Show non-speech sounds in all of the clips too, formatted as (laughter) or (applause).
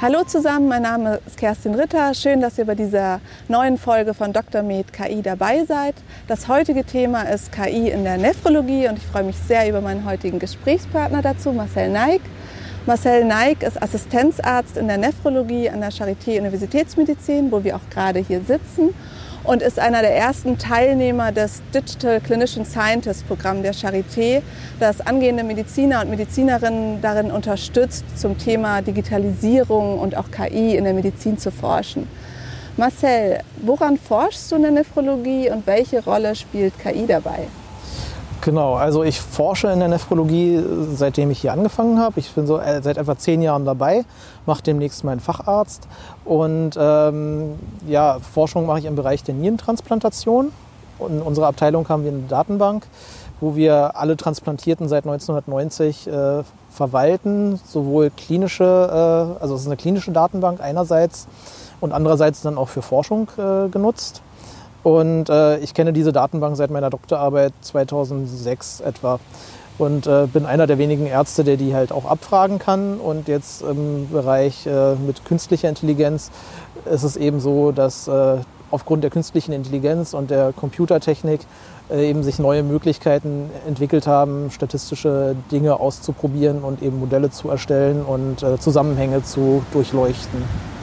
Hallo zusammen, mein Name ist Kerstin Ritter. Schön, dass ihr bei dieser neuen Folge von Dr. Med KI dabei seid. Das heutige Thema ist KI in der Nephrologie und ich freue mich sehr über meinen heutigen Gesprächspartner dazu, Marcel Neik. Marcel Neik ist Assistenzarzt in der Nephrologie an der Charité Universitätsmedizin, wo wir auch gerade hier sitzen und ist einer der ersten Teilnehmer des Digital Clinician Scientist Programm der Charité, das angehende Mediziner und Medizinerinnen darin unterstützt, zum Thema Digitalisierung und auch KI in der Medizin zu forschen. Marcel, woran forschst du in der Nephrologie und welche Rolle spielt KI dabei? Genau, also ich forsche in der Nephrologie, seitdem ich hier angefangen habe. Ich bin so äh, seit etwa zehn Jahren dabei, mache demnächst meinen Facharzt. Und ähm, ja, Forschung mache ich im Bereich der Nierentransplantation. In unserer Abteilung haben wir eine Datenbank, wo wir alle Transplantierten seit 1990 äh, verwalten, sowohl klinische, äh, also es ist eine klinische Datenbank einerseits und andererseits dann auch für Forschung äh, genutzt. Und äh, ich kenne diese Datenbank seit meiner Doktorarbeit 2006 etwa und äh, bin einer der wenigen Ärzte, der die halt auch abfragen kann. Und jetzt im Bereich äh, mit künstlicher Intelligenz ist es eben so, dass äh, aufgrund der künstlichen Intelligenz und der Computertechnik äh, eben sich neue Möglichkeiten entwickelt haben, statistische Dinge auszuprobieren und eben Modelle zu erstellen und äh, Zusammenhänge zu durchleuchten.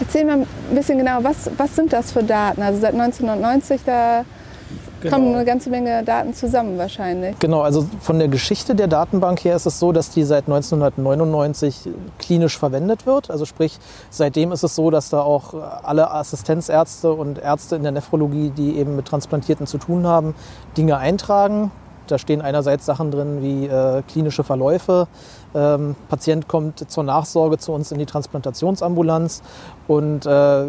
Erzähl mal ein bisschen genau, was, was sind das für Daten? Also seit 1990, da genau. kommen eine ganze Menge Daten zusammen wahrscheinlich. Genau, also von der Geschichte der Datenbank her ist es so, dass die seit 1999 klinisch verwendet wird. Also sprich, seitdem ist es so, dass da auch alle Assistenzärzte und Ärzte in der Nephrologie, die eben mit Transplantierten zu tun haben, Dinge eintragen. Da stehen einerseits Sachen drin wie äh, klinische Verläufe, ähm, Patient kommt zur Nachsorge zu uns in die Transplantationsambulanz und äh,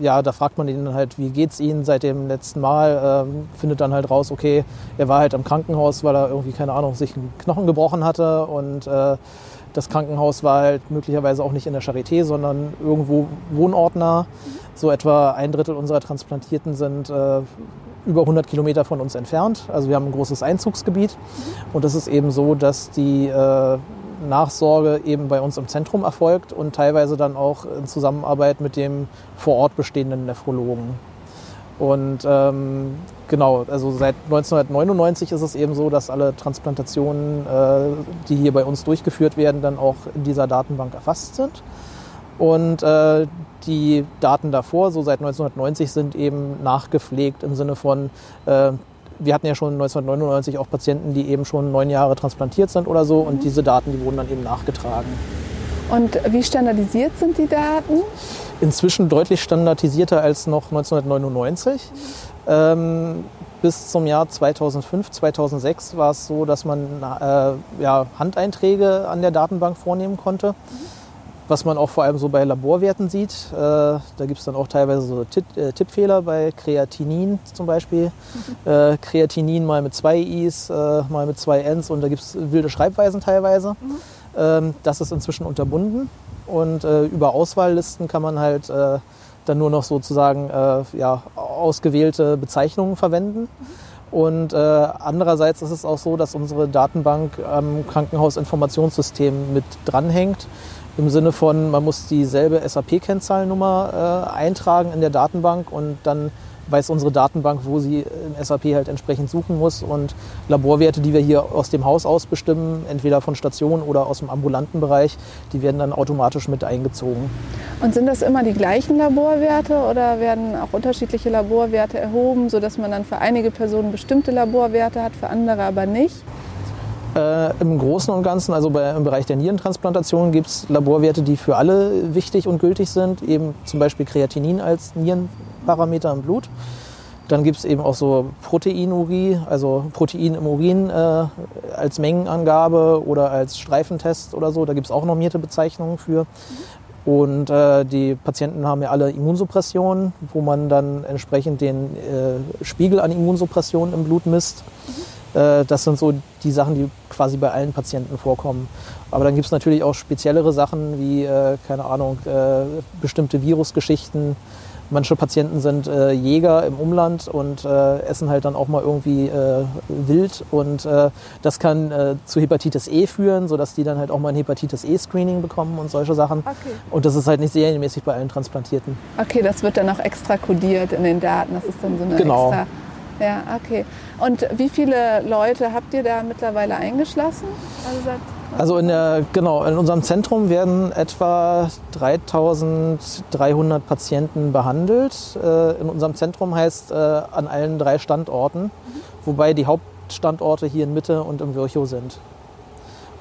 ja, da fragt man ihn halt, wie geht's Ihnen seit dem letzten Mal? Ähm, findet dann halt raus, okay, er war halt im Krankenhaus, weil er irgendwie, keine Ahnung, sich einen Knochen gebrochen hatte und äh, das Krankenhaus war halt möglicherweise auch nicht in der Charité, sondern irgendwo wohnortnah. So etwa ein Drittel unserer Transplantierten sind äh, über 100 Kilometer von uns entfernt. Also wir haben ein großes Einzugsgebiet. Und es ist eben so, dass die äh, Nachsorge eben bei uns im Zentrum erfolgt und teilweise dann auch in Zusammenarbeit mit dem vor Ort bestehenden Nephrologen. Und ähm, genau, also seit 1999 ist es eben so, dass alle Transplantationen, äh, die hier bei uns durchgeführt werden, dann auch in dieser Datenbank erfasst sind. Und äh, die Daten davor, so seit 1990, sind eben nachgepflegt im Sinne von, äh, wir hatten ja schon 1999 auch Patienten, die eben schon neun Jahre transplantiert sind oder so. Und mhm. diese Daten, die wurden dann eben nachgetragen. Und wie standardisiert sind die Daten? Inzwischen deutlich standardisierter als noch 1999. Mhm. Ähm, bis zum Jahr 2005, 2006 war es so, dass man äh, ja, Handeinträge an der Datenbank vornehmen konnte. Mhm was man auch vor allem so bei Laborwerten sieht. Äh, da gibt es dann auch teilweise so Tipp, äh, Tippfehler bei Kreatinin zum Beispiel. Mhm. (laughs) Kreatinin mal mit zwei I's, äh, mal mit zwei N's und da gibt es wilde Schreibweisen teilweise. Mhm. Ähm, das ist inzwischen unterbunden und äh, über Auswahllisten kann man halt dann nur noch sozusagen ja, ausgewählte Bezeichnungen verwenden. Mhm. Und äh, andererseits ist es auch so, dass unsere Datenbank am Krankenhausinformationssystem mit dranhängt im Sinne von, man muss dieselbe SAP-Kennzahlnummer äh, eintragen in der Datenbank und dann weiß unsere Datenbank, wo sie im SAP halt entsprechend suchen muss. Und Laborwerte, die wir hier aus dem Haus aus bestimmen, entweder von Stationen oder aus dem ambulanten Bereich, die werden dann automatisch mit eingezogen. Und sind das immer die gleichen Laborwerte oder werden auch unterschiedliche Laborwerte erhoben, sodass man dann für einige Personen bestimmte Laborwerte hat, für andere aber nicht? Äh, Im Großen und Ganzen, also bei, im Bereich der Nierentransplantation, gibt es Laborwerte, die für alle wichtig und gültig sind, eben zum Beispiel Kreatinin als Nierenparameter im Blut. Dann gibt es eben auch so Proteinurie, also Protein im Urin äh, als Mengenangabe oder als Streifentest oder so. Da gibt es auch normierte Bezeichnungen für. Und äh, die Patienten haben ja alle Immunsuppressionen, wo man dann entsprechend den äh, Spiegel an Immunsuppression im Blut misst. Mhm das sind so die Sachen, die quasi bei allen Patienten vorkommen. Aber dann gibt es natürlich auch speziellere Sachen wie, äh, keine Ahnung, äh, bestimmte Virusgeschichten. Manche Patienten sind äh, Jäger im Umland und äh, essen halt dann auch mal irgendwie äh, wild und äh, das kann äh, zu Hepatitis E führen, sodass die dann halt auch mal ein Hepatitis E-Screening bekommen und solche Sachen. Okay. Und das ist halt nicht serienmäßig bei allen Transplantierten. Okay, das wird dann auch extra kodiert in den Daten. Das ist dann so eine Genau. extra. Ja, okay. Und wie viele Leute habt ihr da mittlerweile eingeschlossen? Also seit Also in der, genau, in unserem Zentrum werden etwa 3300 Patienten behandelt. Äh, In unserem Zentrum heißt äh, an allen drei Standorten, wobei die Hauptstandorte hier in Mitte und im Virchow sind.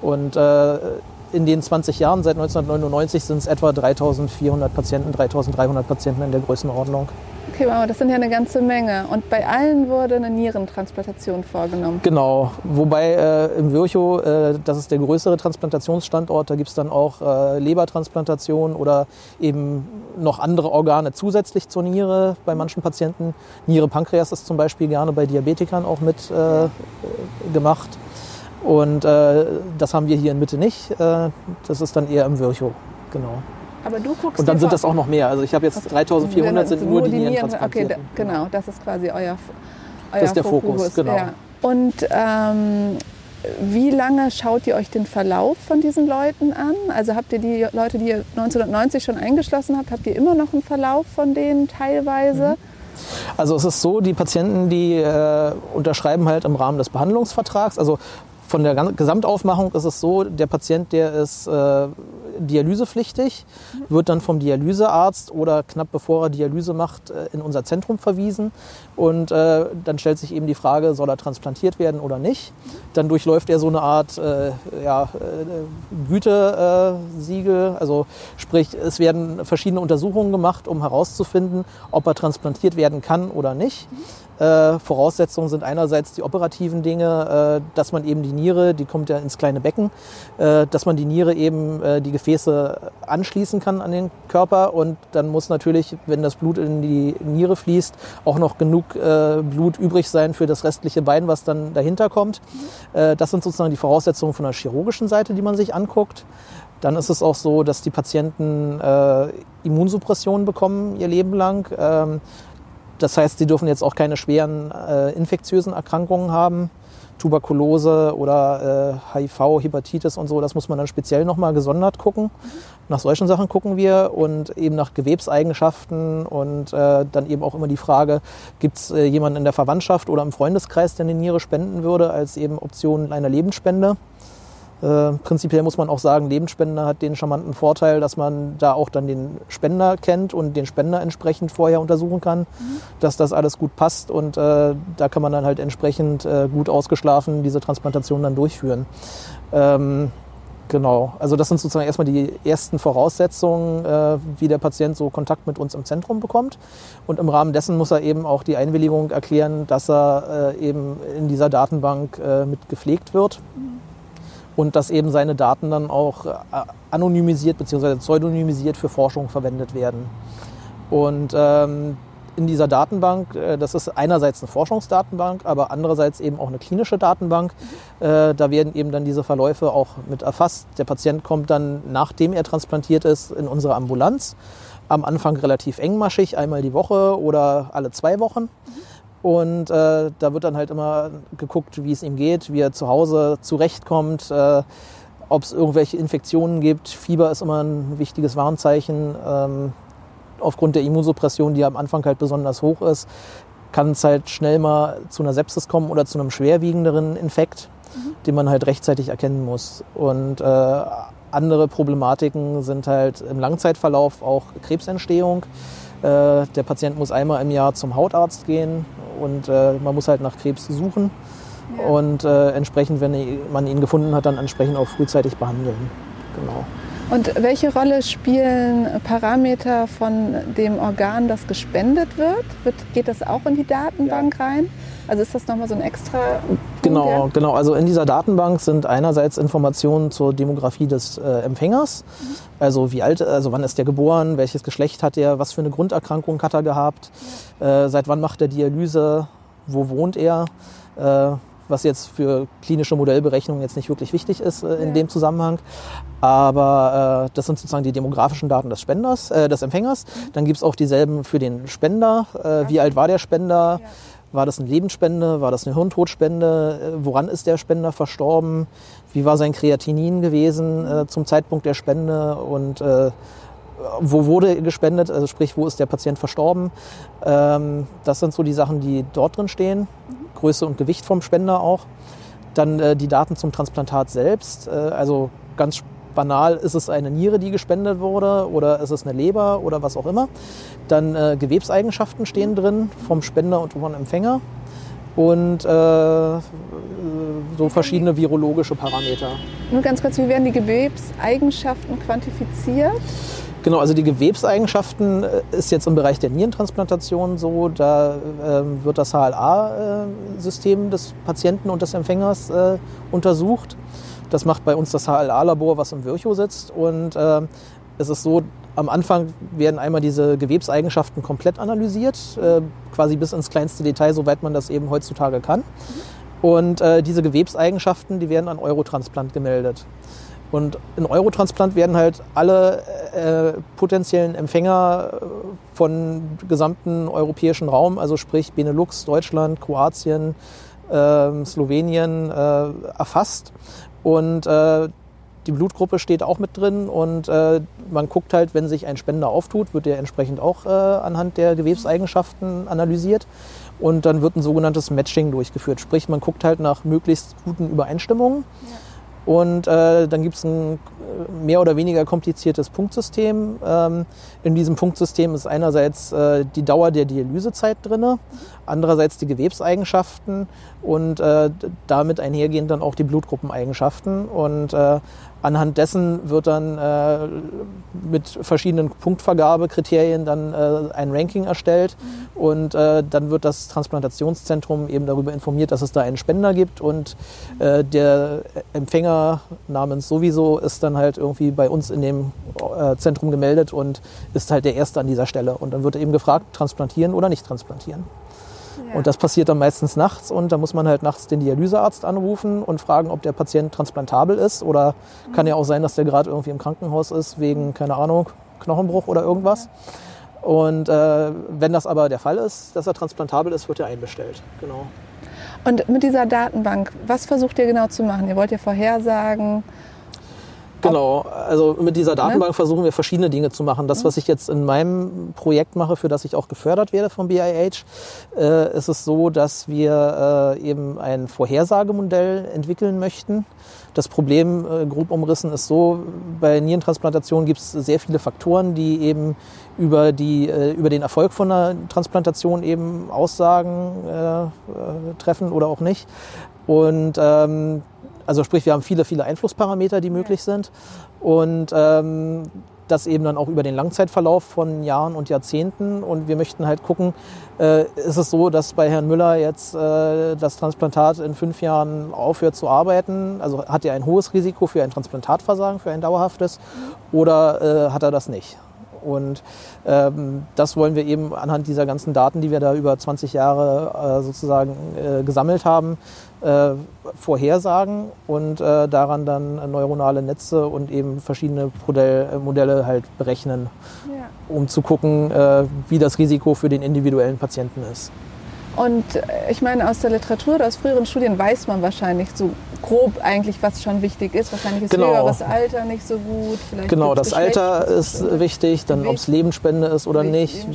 Und äh, in den 20 Jahren, seit 1999, sind es etwa 3400 Patienten, 3300 Patienten in der Größenordnung. Okay, wow, das sind ja eine ganze Menge. Und bei allen wurde eine Nierentransplantation vorgenommen. Genau, wobei äh, im Virchow, äh, das ist der größere Transplantationsstandort, da gibt es dann auch äh, Lebertransplantation oder eben noch andere Organe zusätzlich zur Niere bei manchen Patienten. Niere Pankreas ist zum Beispiel gerne bei Diabetikern auch mit äh, gemacht. Und äh, das haben wir hier in Mitte nicht. Äh, das ist dann eher im Virchow, genau. Aber du guckst Und dann sind das auch noch mehr. Also ich habe jetzt 3400 sind nur die Nieren- Okay, Nierentransplantierten. da, genau, das ist quasi euer, euer ist der Fokus, genau. Ja. Und ähm, wie lange schaut ihr euch den Verlauf von diesen Leuten an? Also habt ihr die Leute, die ihr 1990 schon eingeschlossen habt, habt ihr immer noch einen Verlauf von denen teilweise? Also es ist so, die Patienten, die äh, unterschreiben halt im Rahmen des Behandlungsvertrags. Also von der Gesamtaufmachung ist es so, der Patient, der ist äh, dialysepflichtig, wird dann vom Dialysearzt oder knapp bevor er Dialyse macht, äh, in unser Zentrum verwiesen. Und äh, dann stellt sich eben die Frage, soll er transplantiert werden oder nicht. Dann durchläuft er so eine Art äh, ja, äh, Gütesiegel. Also sprich, es werden verschiedene Untersuchungen gemacht, um herauszufinden, ob er transplantiert werden kann oder nicht. Äh, Voraussetzungen sind einerseits die operativen Dinge, äh, dass man eben die Niere, die kommt ja ins kleine Becken, äh, dass man die Niere eben äh, die Gefäße anschließen kann an den Körper und dann muss natürlich, wenn das Blut in die Niere fließt, auch noch genug äh, Blut übrig sein für das restliche Bein, was dann dahinter kommt. Äh, das sind sozusagen die Voraussetzungen von der chirurgischen Seite, die man sich anguckt. Dann ist es auch so, dass die Patienten äh, Immunsuppressionen bekommen ihr Leben lang. Ähm, das heißt, sie dürfen jetzt auch keine schweren äh, infektiösen Erkrankungen haben. Tuberkulose oder äh, HIV, Hepatitis und so, das muss man dann speziell nochmal gesondert gucken. Nach solchen Sachen gucken wir und eben nach Gewebseigenschaften und äh, dann eben auch immer die Frage, gibt es äh, jemanden in der Verwandtschaft oder im Freundeskreis, der eine Niere spenden würde, als eben Option einer Lebensspende. Äh, prinzipiell muss man auch sagen, Lebensspende hat den charmanten Vorteil, dass man da auch dann den Spender kennt und den Spender entsprechend vorher untersuchen kann, dass das alles gut passt und äh, da kann man dann halt entsprechend äh, gut ausgeschlafen diese Transplantation dann durchführen. Ähm, genau, also das sind sozusagen erstmal die ersten Voraussetzungen, äh, wie der Patient so Kontakt mit uns im Zentrum bekommt. Und im Rahmen dessen muss er eben auch die Einwilligung erklären, dass er äh, eben in dieser Datenbank mit gepflegt wird und dass eben seine Daten dann auch äh, anonymisiert bzw. pseudonymisiert für Forschung verwendet werden. Und ähm, in dieser Datenbank, äh, das ist einerseits eine Forschungsdatenbank, aber andererseits eben auch eine klinische Datenbank. Äh, da werden eben dann diese Verläufe auch mit erfasst. Der Patient kommt dann, nachdem er transplantiert ist, in unsere Ambulanz. Am Anfang relativ engmaschig, einmal die Woche oder alle zwei Wochen. Und äh, da wird dann halt immer geguckt, wie es ihm geht, wie er zu Hause zurechtkommt, äh, ob es irgendwelche Infektionen gibt. Fieber ist immer ein wichtiges Warnzeichen. Ähm, aufgrund der Immunsuppression, die am Anfang halt besonders hoch ist, kann es halt schnell mal zu einer Sepsis kommen oder zu einem schwerwiegenderen Infekt, den man halt rechtzeitig erkennen muss. Und äh, andere Problematiken sind halt im Langzeitverlauf auch Krebsentstehung. Äh, der Patient muss einmal im Jahr zum Hautarzt gehen und äh, man muss halt nach Krebs suchen. Ja. Und äh, entsprechend, wenn man ihn gefunden hat, dann entsprechend auch frühzeitig behandeln. Genau. Und welche Rolle spielen Parameter von dem Organ, das gespendet wird? wird geht das auch in die Datenbank rein? Also ist das nochmal so ein extra. Genau, genau. Also in dieser Datenbank sind einerseits Informationen zur Demografie des äh, Empfängers. Also wie alt, also wann ist der geboren, welches Geschlecht hat er, was für eine Grunderkrankung hat er gehabt, äh, seit wann macht er Dialyse, wo wohnt er, äh, was jetzt für klinische Modellberechnungen jetzt nicht wirklich wichtig ist äh, in ja. dem Zusammenhang. Aber äh, das sind sozusagen die demografischen Daten des Spenders, äh, des Empfängers. Mhm. Dann gibt es auch dieselben für den Spender. Äh, wie alt war der Spender? Ja. War das eine Lebensspende? War das eine Hirntodspende? Äh, woran ist der Spender verstorben? Wie war sein Kreatinin gewesen äh, zum Zeitpunkt der Spende? Und äh, wo wurde gespendet? Also sprich, wo ist der Patient verstorben? Ähm, das sind so die Sachen, die dort drin stehen. Größe und Gewicht vom Spender auch. Dann äh, die Daten zum Transplantat selbst. Äh, also ganz banal, ist es eine Niere, die gespendet wurde oder ist es eine Leber oder was auch immer. Dann äh, Gewebseigenschaften stehen drin vom Spender und vom Empfänger und äh, so verschiedene virologische Parameter. Nur ganz kurz, wie werden die Gewebseigenschaften quantifiziert? Genau, also die Gewebseigenschaften äh, ist jetzt im Bereich der Nierentransplantation so, da äh, wird das HLA-System des Patienten und des Empfängers äh, untersucht. Das macht bei uns das HLA-Labor, was im Virchow sitzt. Und äh, es ist so, am Anfang werden einmal diese Gewebseigenschaften komplett analysiert, äh, quasi bis ins kleinste Detail, soweit man das eben heutzutage kann. Und äh, diese Gewebseigenschaften, die werden an Eurotransplant gemeldet. Und in Eurotransplant werden halt alle äh, potenziellen Empfänger äh, von gesamten europäischen Raum, also sprich Benelux, Deutschland, Kroatien, äh, Slowenien, äh, erfasst. Und äh, die Blutgruppe steht auch mit drin und äh, man guckt halt, wenn sich ein Spender auftut, wird der entsprechend auch äh, anhand der Gewebseigenschaften analysiert und dann wird ein sogenanntes Matching durchgeführt. Sprich, man guckt halt nach möglichst guten Übereinstimmungen. Ja. Und äh, dann gibt es ein äh, mehr oder weniger kompliziertes Punktsystem. Ähm, in diesem Punktsystem ist einerseits äh, die Dauer der Dialysezeit drin, andererseits die Gewebseigenschaften und äh, damit einhergehend dann auch die Blutgruppeneigenschaften. Und äh, Anhand dessen wird dann äh, mit verschiedenen Punktvergabekriterien dann äh, ein Ranking erstellt mhm. und äh, dann wird das Transplantationszentrum eben darüber informiert, dass es da einen Spender gibt und äh, der Empfänger namens sowieso ist dann halt irgendwie bei uns in dem äh, Zentrum gemeldet und ist halt der Erste an dieser Stelle und dann wird eben gefragt, transplantieren oder nicht transplantieren. Und das passiert dann meistens nachts und da muss man halt nachts den Dialysearzt anrufen und fragen, ob der Patient transplantabel ist oder mhm. kann ja auch sein, dass der gerade irgendwie im Krankenhaus ist wegen, keine Ahnung, Knochenbruch oder irgendwas. Und äh, wenn das aber der Fall ist, dass er transplantabel ist, wird er einbestellt. Genau. Und mit dieser Datenbank, was versucht ihr genau zu machen? Ihr wollt ja vorhersagen, Genau, also mit dieser ne? Datenbank ne? versuchen wir verschiedene Dinge zu machen. Das, was ich jetzt in meinem Projekt mache, für das ich auch gefördert werde vom BIH, äh, ist es so, dass wir äh, eben ein Vorhersagemodell entwickeln möchten. Das Problem, äh, grob umrissen, ist so, bei Nierentransplantation gibt es sehr viele Faktoren, die eben über, die, äh, über den Erfolg von einer Transplantation eben Aussagen äh, äh, treffen oder auch nicht. Und ähm, also sprich, wir haben viele, viele Einflussparameter, die möglich sind. Und ähm, das eben dann auch über den Langzeitverlauf von Jahren und Jahrzehnten. Und wir möchten halt gucken, äh, ist es so, dass bei Herrn Müller jetzt äh, das Transplantat in fünf Jahren aufhört zu arbeiten? Also hat er ein hohes Risiko für ein Transplantatversagen, für ein dauerhaftes? Oder äh, hat er das nicht? Und ähm, das wollen wir eben anhand dieser ganzen Daten, die wir da über 20 Jahre äh, sozusagen äh, gesammelt haben, äh, vorhersagen und äh, daran dann neuronale Netze und eben verschiedene Modell, Modelle halt berechnen, ja. um zu gucken, äh, wie das Risiko für den individuellen Patienten ist. Und äh, ich meine, aus der Literatur oder aus früheren Studien weiß man wahrscheinlich so grob eigentlich, was schon wichtig ist. Wahrscheinlich ist genau. höheres Alter nicht so gut. Vielleicht genau, das Alter ist wichtig, dann ob es Lebensspende ist oder nicht.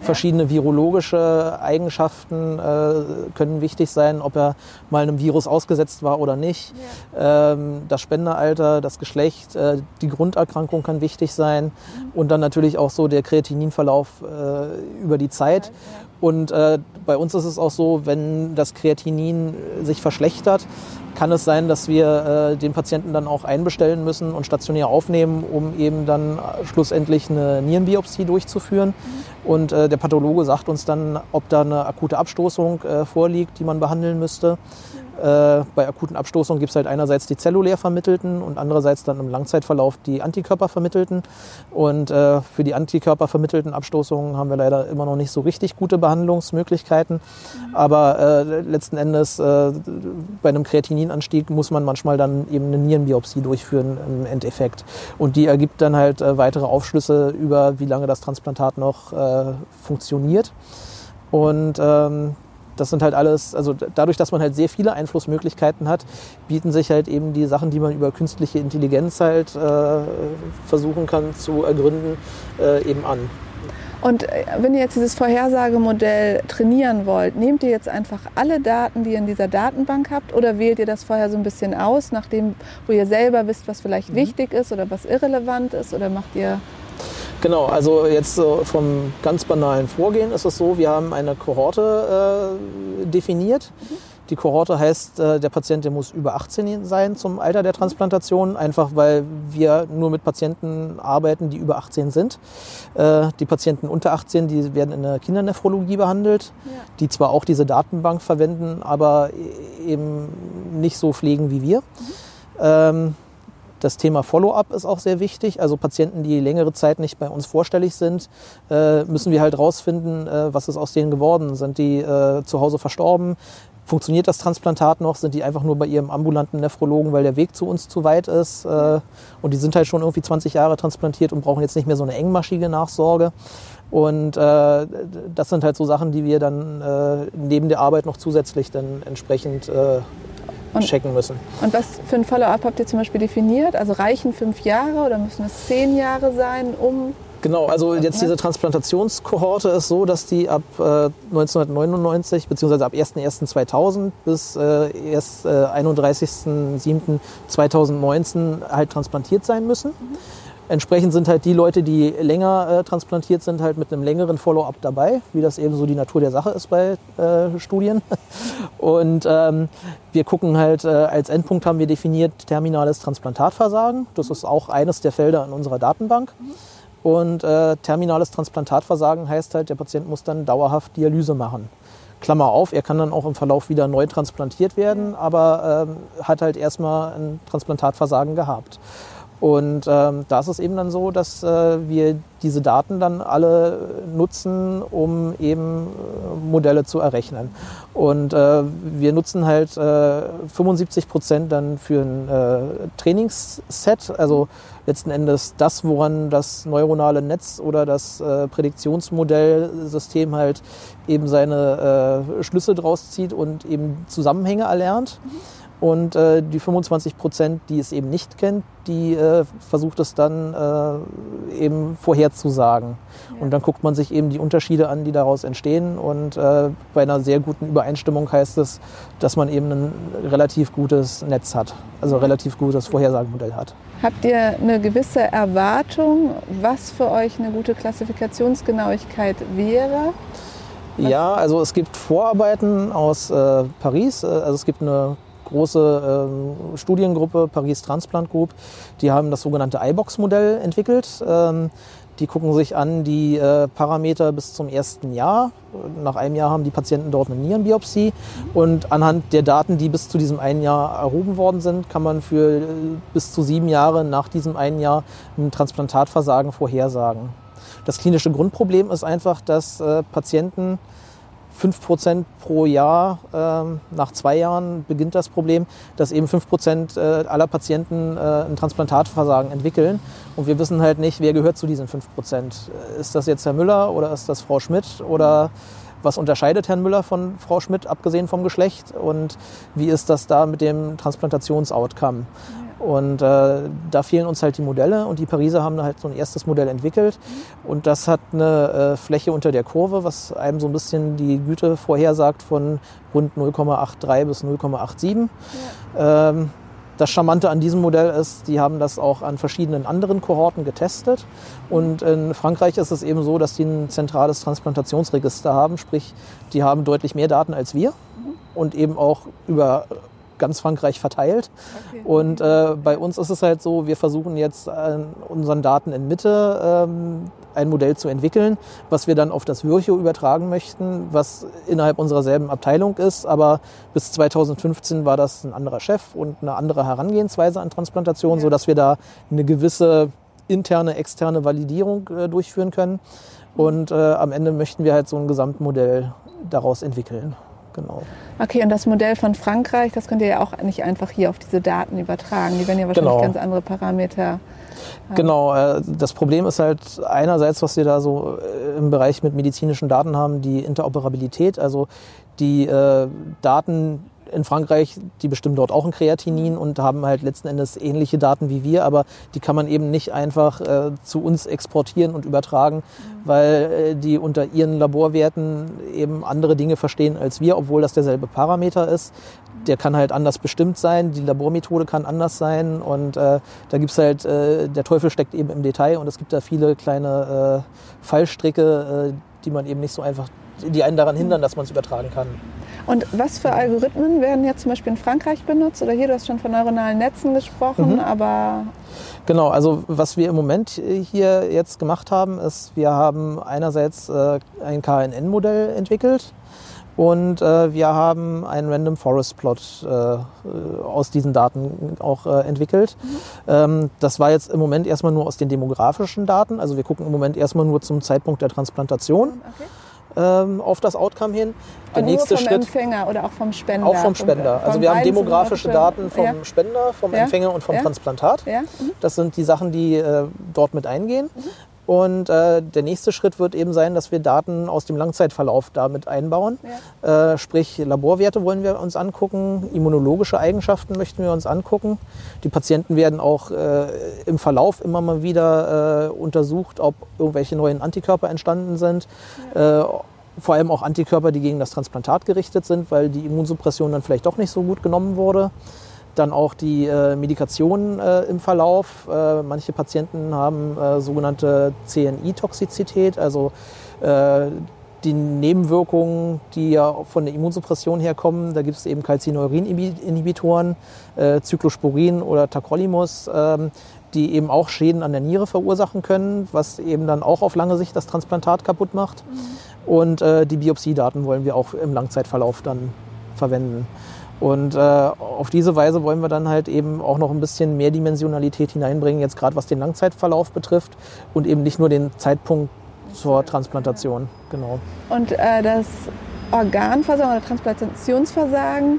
Verschiedene virologische Eigenschaften äh, können wichtig sein, ob er mal einem Virus ausgesetzt war oder nicht. Ja. Ähm, das Spendealter, das Geschlecht, äh, die Grunderkrankung kann wichtig sein. Mhm. Und dann natürlich auch so der Kreatininverlauf äh, über die Zeit. Ja. Und äh, bei uns ist es auch so, wenn das Kreatinin sich verschlechtert, kann es sein, dass wir äh, den Patienten dann auch einbestellen müssen und stationär aufnehmen, um eben dann schlussendlich eine Nierenbiopsie durchzuführen. Mhm. Und äh, der Pathologe sagt uns dann, ob da eine akute Abstoßung äh, vorliegt, die man behandeln müsste. Äh, bei akuten Abstoßungen gibt es halt einerseits die zellulär vermittelten und andererseits dann im Langzeitverlauf die Antikörper vermittelten. Und äh, für die Antikörper vermittelten Abstoßungen haben wir leider immer noch nicht so richtig gute Behandlungsmöglichkeiten. Mhm. Aber äh, letzten Endes äh, bei einem Kreatininanstieg muss man manchmal dann eben eine Nierenbiopsie durchführen im Endeffekt. Und die ergibt dann halt äh, weitere Aufschlüsse über, wie lange das Transplantat noch funktioniert. Und ähm, das sind halt alles, also dadurch, dass man halt sehr viele Einflussmöglichkeiten hat, bieten sich halt eben die Sachen, die man über künstliche Intelligenz halt äh, versuchen kann zu ergründen, äh, eben an. Und äh, wenn ihr jetzt dieses Vorhersagemodell trainieren wollt, nehmt ihr jetzt einfach alle Daten, die ihr in dieser Datenbank habt, oder wählt ihr das vorher so ein bisschen aus, nachdem, wo ihr selber wisst, was vielleicht mhm. wichtig ist oder was irrelevant ist, oder macht ihr Genau, also jetzt so vom ganz banalen Vorgehen ist es so, wir haben eine Kohorte äh, definiert. Mhm. Die Kohorte heißt, äh, der Patient der muss über 18 sein zum Alter der Transplantation, einfach weil wir nur mit Patienten arbeiten, die über 18 sind. Äh, die Patienten unter 18, die werden in der Kindernephrologie behandelt, ja. die zwar auch diese Datenbank verwenden, aber e-, eben nicht so pflegen wie wir. Mhm. Ähm, das Thema Follow-up ist auch sehr wichtig. Also Patienten, die längere Zeit nicht bei uns vorstellig sind, äh, müssen wir halt rausfinden, äh, was ist aus denen geworden. Sind die äh, zu Hause verstorben? Funktioniert das Transplantat noch? Sind die einfach nur bei ihrem ambulanten Nephrologen, weil der Weg zu uns zu weit ist? Und die sind halt schon irgendwie 20 Jahre transplantiert und brauchen jetzt nicht mehr so eine engmaschige Nachsorge. Und äh, das sind halt so Sachen, die wir dann äh, neben der Arbeit noch zusätzlich dann entsprechend äh, und, checken müssen. Und was für ein Follow-up habt ihr zum Beispiel definiert? Also reichen fünf Jahre oder müssen es zehn Jahre sein, um Genau, also jetzt diese Transplantationskohorte ist so, dass die ab äh, 1999 bzw. ab 01.01.2000 bis äh, erst äh, 31.07.2019 halt transplantiert sein müssen. Mhm. Entsprechend sind halt die Leute, die länger äh, transplantiert sind, halt mit einem längeren Follow-up dabei, wie das eben so die Natur der Sache ist bei äh, Studien. (laughs) Und ähm, wir gucken halt, äh, als Endpunkt haben wir definiert terminales Transplantatversagen. Das ist auch eines der Felder in unserer Datenbank. Und äh, terminales Transplantatversagen heißt halt, der Patient muss dann dauerhaft Dialyse machen. Klammer auf, er kann dann auch im Verlauf wieder neu transplantiert werden, aber ähm, hat halt erstmal ein Transplantatversagen gehabt. Und ähm, da ist es eben dann so, dass äh, wir diese Daten dann alle nutzen, um eben äh, Modelle zu errechnen. Und äh, wir nutzen halt äh, 75 Prozent dann für ein äh, Trainingsset, also letzten Endes das, woran das neuronale Netz oder das äh, Prädiktionsmodellsystem halt eben seine äh, Schlüsse draus zieht und eben Zusammenhänge erlernt. Mhm. Und äh, die 25 Prozent, die es eben nicht kennt, die äh, versucht es dann äh, eben vorherzusagen. Ja. Und dann guckt man sich eben die Unterschiede an, die daraus entstehen. Und äh, bei einer sehr guten Übereinstimmung heißt es, dass man eben ein relativ gutes Netz hat, also ein relativ gutes Vorhersagemodell hat. Habt ihr eine gewisse Erwartung, was für euch eine gute Klassifikationsgenauigkeit wäre? Ja, also es gibt Vorarbeiten aus äh, Paris. Äh, also es gibt eine große ähm, Studiengruppe, Paris Transplant Group, die haben das sogenannte iBox-Modell entwickelt. Ähm, die gucken sich an die äh, Parameter bis zum ersten Jahr. Nach einem Jahr haben die Patienten dort eine Nierenbiopsie. Und anhand der Daten, die bis zu diesem einen Jahr erhoben worden sind, kann man für äh, bis zu sieben Jahre nach diesem einen Jahr ein Transplantatversagen vorhersagen. Das klinische Grundproblem ist einfach, dass äh, Patienten 5 Prozent pro Jahr. Ähm, nach zwei Jahren beginnt das Problem, dass eben 5 Prozent äh, aller Patienten äh, ein Transplantatversagen entwickeln. Und wir wissen halt nicht, wer gehört zu diesen 5 Prozent. Ist das jetzt Herr Müller oder ist das Frau Schmidt oder was unterscheidet Herrn Müller von Frau Schmidt, abgesehen vom Geschlecht? Und wie ist das da mit dem Transplantationsoutcome? Und äh, da fehlen uns halt die Modelle und die Pariser haben halt so ein erstes Modell entwickelt und das hat eine äh, Fläche unter der Kurve, was einem so ein bisschen die Güte vorhersagt von rund 0,83 bis 0,87. Ja. Ähm, das Charmante an diesem Modell ist, die haben das auch an verschiedenen anderen Kohorten getestet. Und in Frankreich ist es eben so, dass die ein zentrales Transplantationsregister haben, sprich, die haben deutlich mehr Daten als wir und eben auch über ganz Frankreich verteilt. Okay. Und äh, bei uns ist es halt so, wir versuchen jetzt an unseren Daten in Mitte ähm, ein Modell zu entwickeln, was wir dann auf das Virchow übertragen möchten, was innerhalb unserer selben Abteilung ist. Aber bis 2015 war das ein anderer Chef und eine andere Herangehensweise an Transplantation, ja. sodass wir da eine gewisse interne, externe Validierung äh, durchführen können. Und äh, am Ende möchten wir halt so ein Gesamtmodell daraus entwickeln. Genau. Okay, und das Modell von Frankreich, das könnt ihr ja auch nicht einfach hier auf diese Daten übertragen. Die werden ja wahrscheinlich genau. ganz andere Parameter Genau, äh, das Problem ist halt einerseits, was wir da so äh, im Bereich mit medizinischen Daten haben, die Interoperabilität, also die äh, Daten in Frankreich, die bestimmen dort auch ein Kreatinin und haben halt letzten Endes ähnliche Daten wie wir, aber die kann man eben nicht einfach äh, zu uns exportieren und übertragen, mhm. weil äh, die unter ihren Laborwerten eben andere Dinge verstehen als wir, obwohl das derselbe Parameter ist. Der kann halt anders bestimmt sein, die Labormethode kann anders sein und äh, da gibt's halt, äh, der Teufel steckt eben im Detail und es gibt da viele kleine äh, Fallstricke, äh, die man eben nicht so einfach, die einen daran hindern, dass man es übertragen kann. Und was für Algorithmen werden jetzt zum Beispiel in Frankreich benutzt? Oder hier, du hast schon von neuronalen Netzen gesprochen, mhm. aber. Genau, also was wir im Moment hier jetzt gemacht haben, ist, wir haben einerseits äh, ein KNN-Modell entwickelt und äh, wir haben einen Random Forest Plot äh, aus diesen Daten auch äh, entwickelt. Mhm. Ähm, das war jetzt im Moment erstmal nur aus den demografischen Daten. Also wir gucken im Moment erstmal nur zum Zeitpunkt der Transplantation. Okay ähm, auf das Outcome hin. Der Und nächste nur vom Schritt, Empfänger oder auch vom Spender? Auch vom Spender. also wir haben demografische Daten vom ja. Spender, vom ja. Empfänger und vom ja. Transplantat. Mhm. Das sind die Sachen, die äh, dort mit eingehen. Mhm. Und äh, der nächste Schritt wird eben sein, dass wir Daten aus dem Langzeitverlauf damit einbauen. Ja. Äh, sprich, Laborwerte wollen wir uns angucken, immunologische Eigenschaften möchten wir uns angucken. Die Patienten werden auch äh, im Verlauf immer mal wieder äh, untersucht, ob irgendwelche neuen Antikörper entstanden sind. Ja. Äh, vor allem auch Antikörper, die gegen das Transplantat gerichtet sind, weil die Immunsuppression dann vielleicht doch nicht so gut genommen wurde. Dann auch die äh, Medikation äh, im Verlauf. Äh, manche Patienten haben äh, sogenannte CNI-Toxizität, also äh, die Nebenwirkungen, die ja von der Immunsuppression herkommen. Da gibt es eben Calcineurin-Inhibitoren, äh, Cyclosporin oder Tacrolimus, ähm, die eben auch Schäden an der Niere verursachen können, was eben dann auch auf lange Sicht das Transplantat kaputt macht. Mhm. Und die Biopsiedaten wollen wir auch im Langzeitverlauf dann verwenden. Und äh, auf diese Weise wollen wir dann halt eben auch noch ein bisschen mehr Dimensionalität hineinbringen, jetzt gerade was den Langzeitverlauf betrifft und eben nicht nur den Zeitpunkt zur Transplantation. Genau. Und äh, das Organversagen oder Transplantationsversagen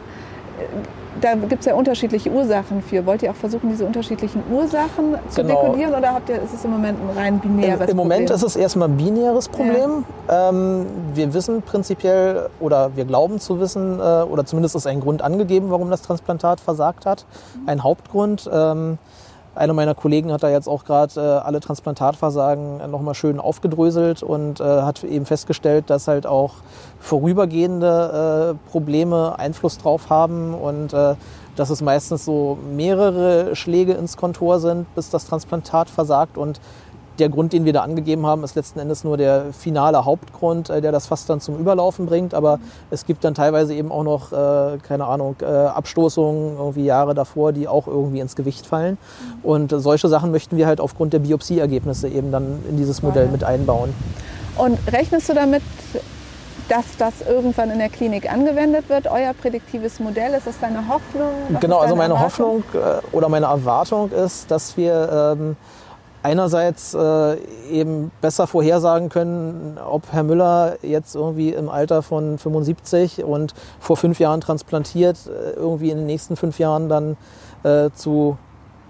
da gibt es ja unterschiedliche Ursachen für. Wollt ihr auch versuchen, diese unterschiedlichen Ursachen zu genau. dekodieren oder habt ihr, ist es im Moment ein rein binäres Problem? Im Moment ist es erstmal ein binäres Problem. Ja. Ähm, wir wissen prinzipiell oder wir glauben zu wissen, äh, oder zumindest ist ein Grund angegeben, warum das Transplantat versagt hat. Mhm. Ein Hauptgrund. Ähm, einer meiner Kollegen hat da jetzt auch gerade äh, alle Transplantatversagen nochmal schön aufgedröselt und äh, hat eben festgestellt, dass halt auch vorübergehende äh, Probleme Einfluss drauf haben und äh, dass es meistens so mehrere Schläge ins Kontor sind, bis das Transplantat versagt und der Grund, den wir da angegeben haben, ist letzten Endes nur der finale Hauptgrund, äh, der das fast dann zum Überlaufen bringt. Aber es gibt dann teilweise eben auch noch, äh, keine Ahnung, äh, Abstoßungen irgendwie Jahre davor, die auch irgendwie ins Gewicht fallen. Und solche Sachen möchten wir halt aufgrund der Biopsieergebnisse eben dann in dieses Modell mit einbauen. Und rechnest du damit, dass das irgendwann in der Klinik angewendet wird, euer prädiktives Modell? Ist das deine Hoffnung? Was genau, also meine Erwartung? Hoffnung oder meine Erwartung ist, dass wir ähm, einerseits äh, eben besser vorhersagen können, ob Herr Müller jetzt irgendwie im Alter von 75 und vor fünf Jahren transplantiert, äh, irgendwie in den nächsten fünf Jahren dann äh, zu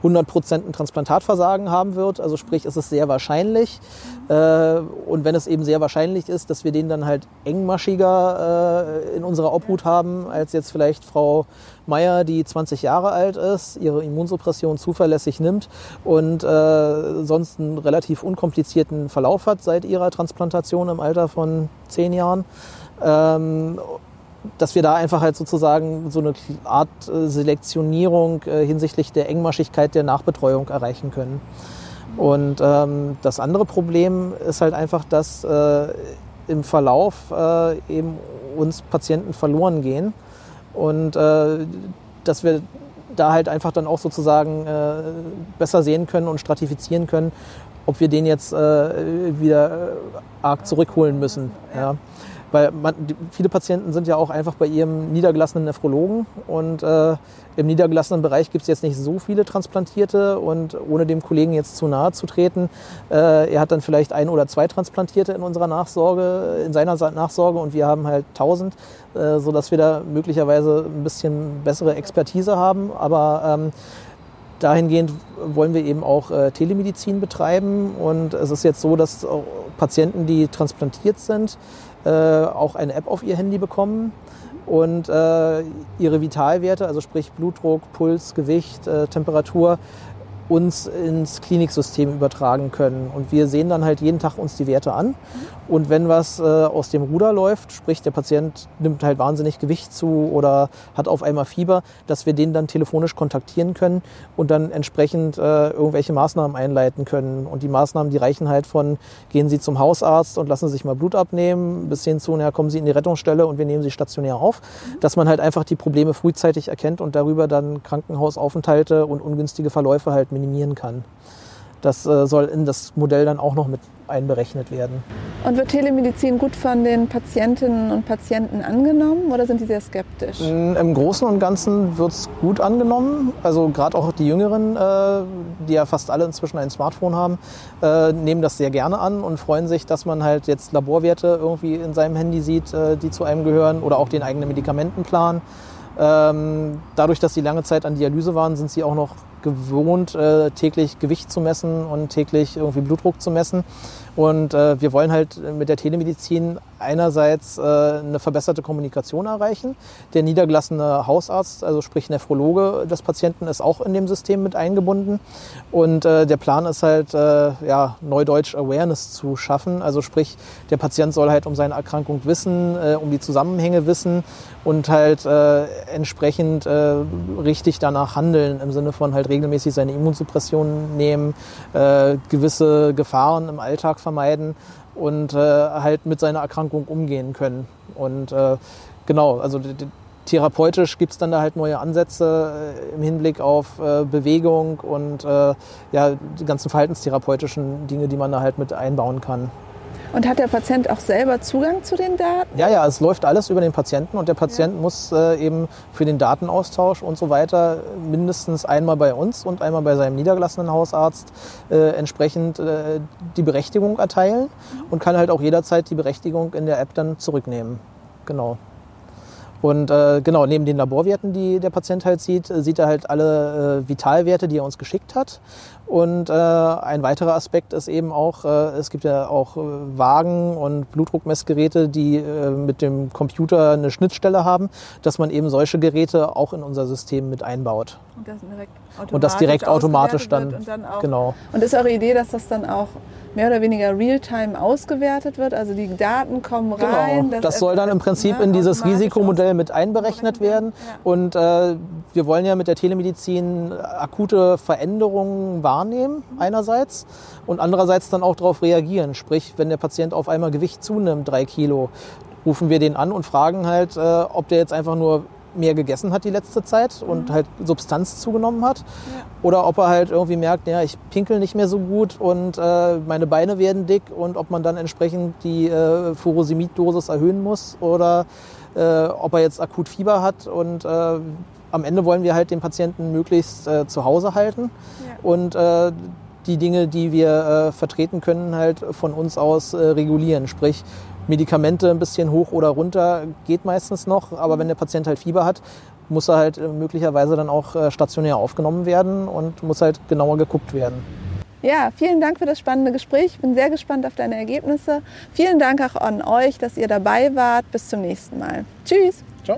100 Prozent ein Transplantatversagen haben wird. Also sprich, ist es sehr wahrscheinlich. Äh, und wenn es eben sehr wahrscheinlich ist, dass wir den dann halt engmaschiger äh, in unserer Obhut haben, als jetzt vielleicht Frau Meier, die 20 Jahre alt ist, ihre Immunsuppression zuverlässig nimmt und äh, sonst einen relativ unkomplizierten Verlauf hat seit ihrer Transplantation im Alter von 10 Jahren. Ähm, dass wir da einfach halt sozusagen so eine Art äh, Selektionierung äh, hinsichtlich der Engmaschigkeit der Nachbetreuung erreichen können. Und ähm, das andere Problem ist halt einfach, dass äh, im Verlauf äh, eben uns Patienten verloren gehen und äh, dass wir da halt einfach dann auch sozusagen äh, besser sehen können und stratifizieren können, ob wir den jetzt äh, wieder äh, arg zurückholen müssen. Ja. Weil man, viele Patienten sind ja auch einfach bei ihrem niedergelassenen Nephrologen und äh, im niedergelassenen Bereich gibt es jetzt nicht so viele Transplantierte und ohne dem Kollegen jetzt zu nahe zu treten, äh, er hat dann vielleicht ein oder zwei Transplantierte in unserer Nachsorge, in seiner Nachsorge und wir haben halt tausend, äh, sodass wir da möglicherweise ein bisschen bessere Expertise haben, aber ähm, dahingehend wollen wir eben auch äh, Telemedizin betreiben. Und es ist jetzt so, dass Patienten, die transplantiert sind, äh, auch eine App auf ihr Handy bekommen und äh, ihre Vitalwerte, also sprich Blutdruck, Puls, Gewicht, äh, Temperatur, uns ins Kliniksystem übertragen können. Und wir sehen dann halt jeden Tag uns die Werte an. Und wenn was äh, aus dem Ruder läuft, sprich der Patient nimmt halt wahnsinnig Gewicht zu oder hat auf einmal Fieber, dass wir den dann telefonisch kontaktieren können und dann entsprechend äh, irgendwelche Maßnahmen einleiten können. Und die Maßnahmen, die reichen halt von, gehen Sie zum Hausarzt und lassen sich mal Blut abnehmen, bis hin zu, naja, kommen Sie in die Rettungsstelle und wir nehmen Sie stationär auf. Dass man halt einfach die Probleme frühzeitig erkennt und darüber dann Krankenhausaufenthalte und ungünstige Verläufe halt minimieren kann. Das äh, soll in das Modell dann auch noch mit einberechnet werden. Und wird Telemedizin gut von den Patientinnen und Patienten angenommen oder sind die sehr skeptisch? Im Großen und Ganzen wird es gut angenommen. Also gerade auch die Jüngeren, äh, die ja fast alle inzwischen ein Smartphone haben, äh, nehmen das sehr gerne an und freuen sich, dass man halt jetzt Laborwerte irgendwie in seinem Handy sieht, äh, die zu einem gehören oder auch den eigenen Medikamentenplan. Ähm, dadurch, dass sie lange Zeit an Dialyse waren, sind sie auch noch gewohnt, äh, täglich Gewicht zu messen und täglich irgendwie Blutdruck zu messen. Und äh, wir wollen halt mit der Telemedizin einerseits äh, eine verbesserte Kommunikation erreichen. Der niedergelassene Hausarzt, also sprich Nephrologe des Patienten, ist auch in dem System mit eingebunden. Und äh, der Plan ist halt, äh, ja, Neudeutsch Awareness zu schaffen. Also sprich, der Patient soll halt um seine Erkrankung wissen, äh, um die Zusammenhänge wissen und halt äh, entsprechend äh, richtig danach handeln, im Sinne von halt regelmäßig seine Immunsuppression nehmen, äh, gewisse Gefahren im Alltag vermeiden und äh, halt mit seiner Erkrankung umgehen können. Und äh, genau, also therapeutisch gibt es dann da halt neue Ansätze äh, im Hinblick auf äh, Bewegung und äh, ja, die ganzen verhaltenstherapeutischen Dinge, die man da halt mit einbauen kann. Und hat der Patient auch selber Zugang zu den Daten? Ja, ja, es läuft alles über den Patienten und der Patient ja. muss äh, eben für den Datenaustausch und so weiter mindestens einmal bei uns und einmal bei seinem niedergelassenen Hausarzt äh, entsprechend äh, die Berechtigung erteilen mhm. und kann halt auch jederzeit die Berechtigung in der App dann zurücknehmen. Genau. Und äh, genau, neben den Laborwerten, die der Patient halt sieht, sieht er halt alle äh, Vitalwerte, die er uns geschickt hat. Und äh, ein weiterer Aspekt ist eben auch, äh, es gibt ja auch äh, Wagen und Blutdruckmessgeräte, die äh, mit dem Computer eine Schnittstelle haben, dass man eben solche Geräte auch in unser System mit einbaut. Und das direkt, und das direkt automatisch dann, und dann auch, genau. Und ist eure Idee, dass das dann auch mehr oder weniger real-time ausgewertet wird. Also die Daten kommen genau. rein. Das, das soll dann im Prinzip in dieses Risikomodell mit einberechnet werden. Ja. Und äh, wir wollen ja mit der Telemedizin akute Veränderungen wahrnehmen einerseits und andererseits dann auch darauf reagieren. Sprich, wenn der Patient auf einmal Gewicht zunimmt, drei Kilo, rufen wir den an und fragen halt, äh, ob der jetzt einfach nur mehr gegessen hat die letzte Zeit und mhm. halt Substanz zugenommen hat. Ja. Oder ob er halt irgendwie merkt, ja, ich pinkel nicht mehr so gut und äh, meine Beine werden dick und ob man dann entsprechend die äh, Furosemid-Dosis erhöhen muss oder äh, ob er jetzt akut Fieber hat und äh, am Ende wollen wir halt den Patienten möglichst äh, zu Hause halten ja. und äh, die Dinge, die wir äh, vertreten können, halt von uns aus äh, regulieren. Sprich, Medikamente ein bisschen hoch oder runter geht meistens noch, aber wenn der Patient halt Fieber hat, muss er halt äh, möglicherweise dann auch äh, stationär aufgenommen werden und muss halt genauer geguckt werden. Ja, vielen Dank für das spannende Gespräch. Ich bin sehr gespannt auf deine Ergebnisse. Vielen Dank auch an euch, dass ihr dabei wart. Bis zum nächsten Mal. Tschüss. Ciao.